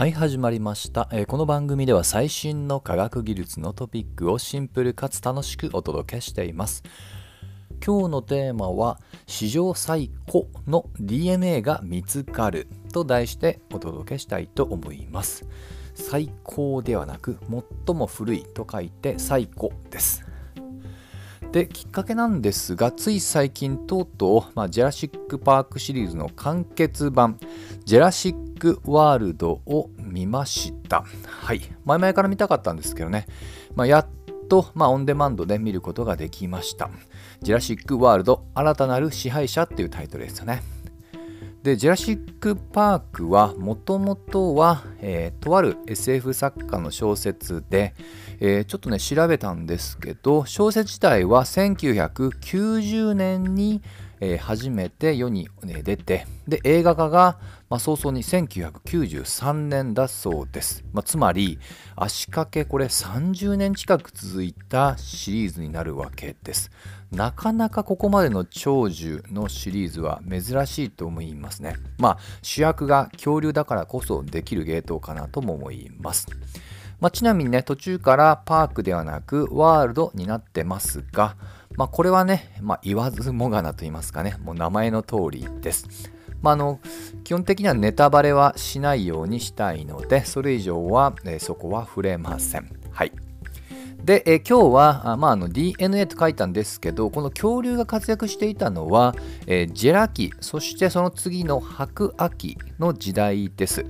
はい始まりました、えーこの番組では最新の科学技術のトピックをシンプルかつ楽しくお届けしています。今日のテーマは史上最古の DNA が見つかると題してお届けしたいと思います。最高ではなく最も古いと書いて最古です。できっかけなんですがつい最近とうとう、まあ、ジェラシック・パークシリーズの完結版ジェラシック・ワールドを見ました。はい。前々から見たかったんですけどね、まあ、やっと、まあ、オンデマンドで見ることができました。ジェラシック・ワールド新たなる支配者っていうタイトルですよね。でジェラシック・パークはもともとは、えーとある SF 作家の小説で、えーちょっとね調べたんですけど小説自体は1990年に、えー初めて世に、出てで映画化が、まあ、早々に1993年だそうです、まあ、つまり足掛けこれ30年近く続いたシリーズになるわけです。なかなかここまでの長寿のシリーズは珍しいと思いますね。まあ主役が恐竜だからこそできる芸当かなとも思います。まあ、ちなみにね途中からパークではなくワールドになってますが、まあ、これはね、まあ、言わずもがなと言いますかね。もう名前の通りです、まあ、あの基本的にはネタバレはしないようにしたいのでそれ以上は、えーそこは触れません。はい。で、えー今日はあ、まあ、あの DNA と書いたんですけどこの恐竜が活躍していたのは、えージェラ紀そしてその次の白亜紀の時代です。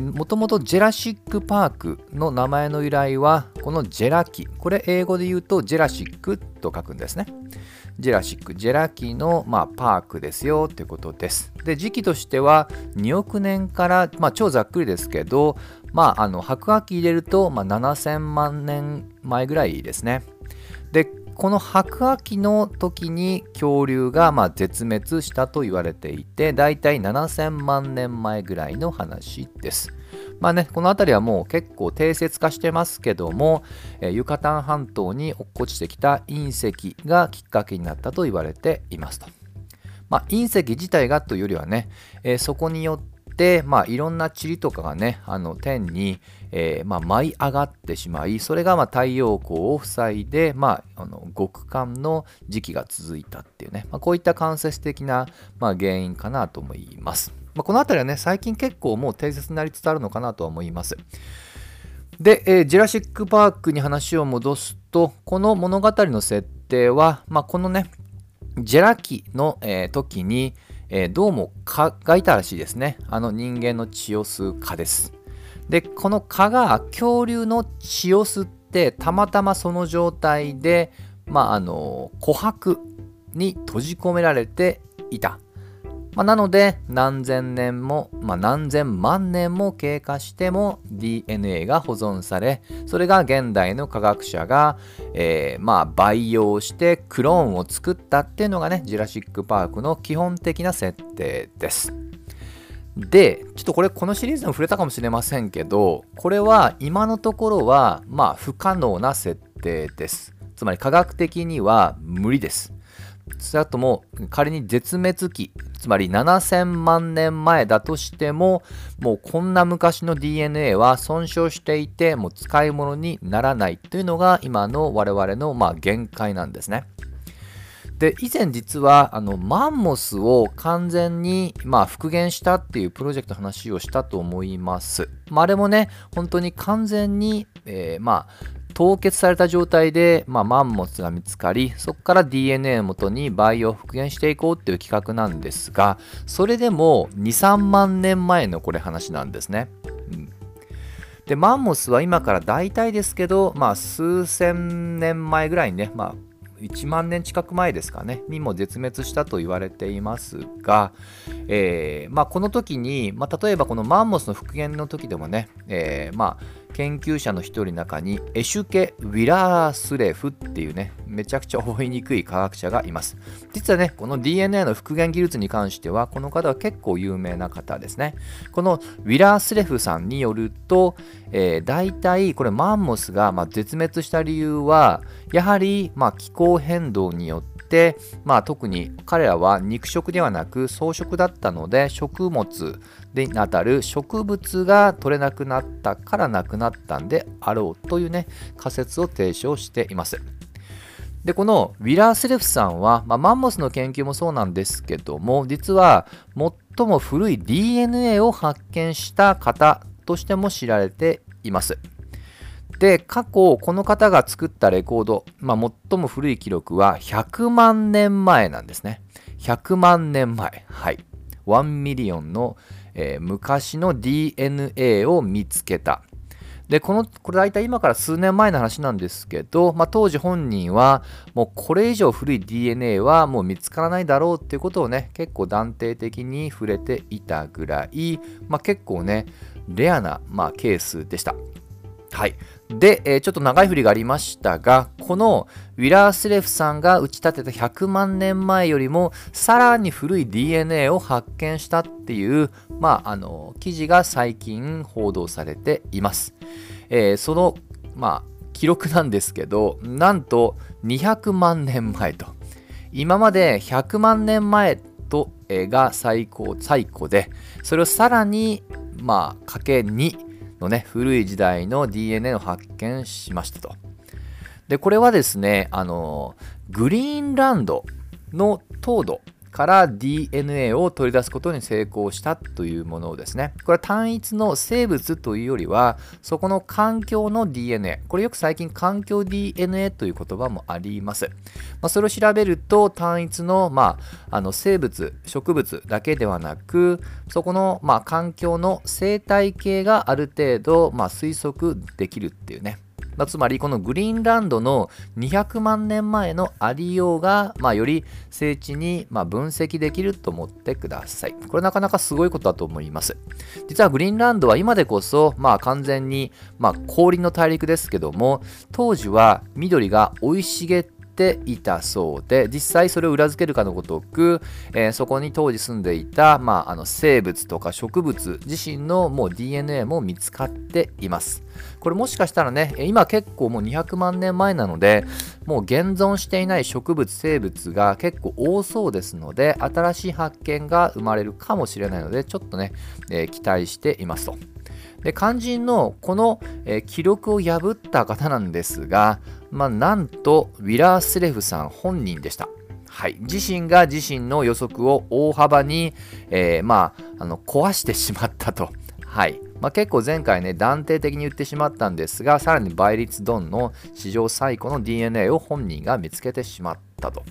もともとジェラシック・パークの名前の由来はこのジェラ紀これ英語で言うとジェラシックと書くんですね。ジェラシックジェラ紀の、まあ、パークですよということです。で時期としては2億年から、まあ、超ざっくりですけど、まあ、あの白亜紀入れると、まあ、7000万年前ぐらいですね。でこの白亜紀の時に恐竜がま絶滅したと言われていてだいたい7000万年前ぐらいの話です。まあね、この辺りはもう結構定説化してますけども、えユカタン半島に落っこちてきた隕石がきっかけになったと言われていますと。まあ、隕石自体がというよりはね、えそこによっ、まあ、いろんな塵とかがねあの天に、えーまあ、舞い上がってしまいそれがまあ太陽光を塞いで、まあ、あの極寒の時期が続いたっていうね、まあ、こういった間接的な、まあ、原因かなと思います。まあ、この辺りはね最近結構もう定説になりつつあるのかなとは思います。で、えージェラシック・パークに話を戻すとこの物語の設定は、まあ、このねジェラ紀の、えー時に、えーどうも蚊がいたらしいですね。あの人間の血を吸う蚊です。で、この蚊が恐竜の血を吸って、たまたまその状態で、まあ、あの、琥珀に閉じ込められていた。まあ、なので、何千年も、まあ、何千万年も経過しても DNA が保存され、それが現代の科学者が、えーまあ、培養してクローンを作ったっていうのがね、ジュラシック・パークの基本的な設定です。で、ちょっとこれこのシリーズも触れたかもしれませんけど、これは今のところは、まあ、不可能な設定です。つまり科学的には無理です。それとも仮に絶滅期つまり7000万年前だとしてももうこんな昔の DNA は損傷していてもう使い物にならないというのが今の我々のまあ限界なんですね。で以前実はあのマンモスを完全に、まあ、復元したっていうプロジェクトの話をしたと思います。まあ、あれもね本当に完全に、えーまあ凍結された状態で、まあ、マンモスが見つかりそこから DNA をもとに培養復元していこうっていう企画なんですがそれでも23万年前のこれ話なんですね。でマンモスは今から大体ですけど、まあ、数千年前ぐらいにね、まあ、1万年近く前ですかねにも絶滅したと言われていますが、えーまあ、この時に、まあ、例えばこのマンモスの復元の時でもね、えーまあ、研究者の一人の中にエシュケ・ウィラースレフっていうねめちゃくちゃ覚えにくい科学者がいます。実はねこの DNA の復元技術に関してはこの方は結構有名な方ですね。このウィラースレフさんによると、えー、大体これマンモスがま絶滅した理由はやはりま気候変動によって、まあ、特に彼らは肉食ではなく草食だったので食物であたる植物が取れなくなったからなくなったんであろうというね仮説を提唱しています。でこのウィラースレフさんは、まあ、マンモスの研究もそうなんですけども実は最も古い DNA を発見した方としても知られています。で過去この方が作ったレコード、まあ、最も古い記録は100万年前なんですね100万年前はい1 million の、えー、昔の DNA を見つけたでこのこれ大体今から数年前の話なんですけど、まあ、当時本人はもうこれ以上古い DNA はもう見つからないだろうっていうことをね結構断定的に触れていたぐらい、まあ、結構ねレアな、まあ、ケースでした。はい。で、えー、ちょっと長い振りがありましたが、このウィラースレフさんが打ち立てた100万年前よりもさらに古い DNA を発見したっていう、まあ、あの記事が最近報道されています。えー、その、まあ、記録なんですけど、なんと200万年前と。今まで100万年前と、えー、が最高、最高で、それをさらに、まあ、かけ2のね、古い時代の DNA を発見しましたと。で、これはですね、あの、グリーンランドの凍土から DNA を取り出すことに成功したというものですね、これは単一の生物というよりは、そこの環境の DNA、これよく最近環境 DNA という言葉もあります。まあ、それを調べると、単一の,、まあ、あの生物、植物だけではなく、そこの、まあ、環境の生態系がある程度、ま、推測できるっていうね、まあ、つまりこのグリーンランドの200万年前のありようが、まあ、より聖地にま分析できると思ってください。これなかなかすごいことだと思います。実はグリーンランドは今でこそ、まあ、完全に、ま氷の大陸ですけども当時は緑が生い茂ってていたそうで実際それを裏付けるかのごとく、えー、そこに当時住んでいた、まあ、あの生物とか植物自身のもう DNA も見つかっていますこれもしかしたらね今結構もう200万年前なのでもう現存していない植物生物が結構多そうですので新しい発見が生まれるかもしれないのでちょっとね、えー、期待していますと。で肝心のこの、えー、記録を破った方なんですが、まあ、なんとウィラースレフさん本人でした。はい、自身が自身の予測を大幅に、えー、まあ、あの壊してしまったと。はいまあ、結構前回ね断定的に言ってしまったんですがさらに倍率ドンの史上最古の DNA を本人が見つけてしまったと。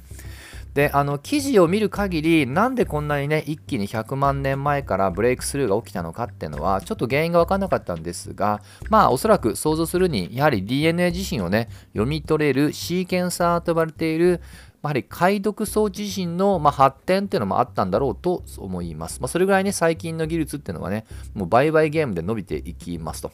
であの記事を見る限りなんでこんなにね一気に100万年前からブレイクスルーが起きたのかっていうのはちょっと原因が分からなかったんですがまあおそらく想像するにやはり DNA 自身をね読み取れるシーケンサーと呼ばれているやはり解読装置自身の、ま、発展っていうのもあったんだろうと思います。まあ、それぐらいね、最近の技術っていうのはね、もう売買ゲームで伸びていきますと。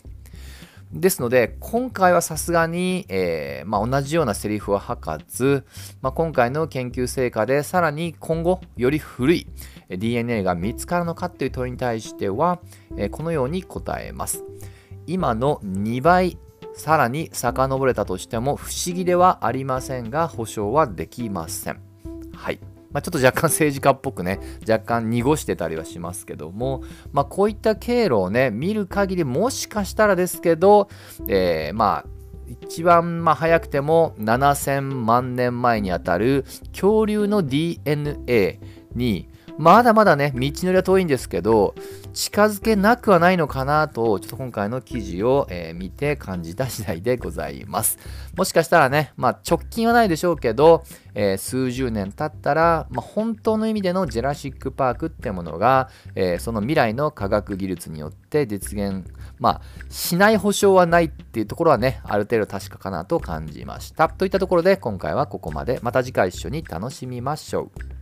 ですので、今回はさすがに、えー、まあ、同じようなセリフは吐かず、まあ、今回の研究成果でさらに今後、より古い DNA が見つかるのかという問いに対しては、えー、このように答えます。今の2倍、さらに遡れたとしても不思議ではありませんが、保証はできません。はい。まあ、ちょっと若干政治家っぽくね、若干濁してたりはしますけども、まあ、こういった経路をね、見る限り、もしかしたらですけど、えー、まあ、一番ま早くても7000万年前にあたる恐竜の DNA にまだまだね、道のりは遠いんですけど、近づけなくはないのかなと、ちょっと今回の記事を、えー、見て感じた次第でございます。もしかしたらね、まあ、直近はないでしょうけど、えー、数十年経ったら、まあ、本当の意味でのジェラシック・パークってものが、えー、その未来の科学技術によって実現、まあ、しない保証はないっていうところはね、ある程度確かかなと感じました。といったところで、今回はここまで。また次回一緒に楽しみましょう。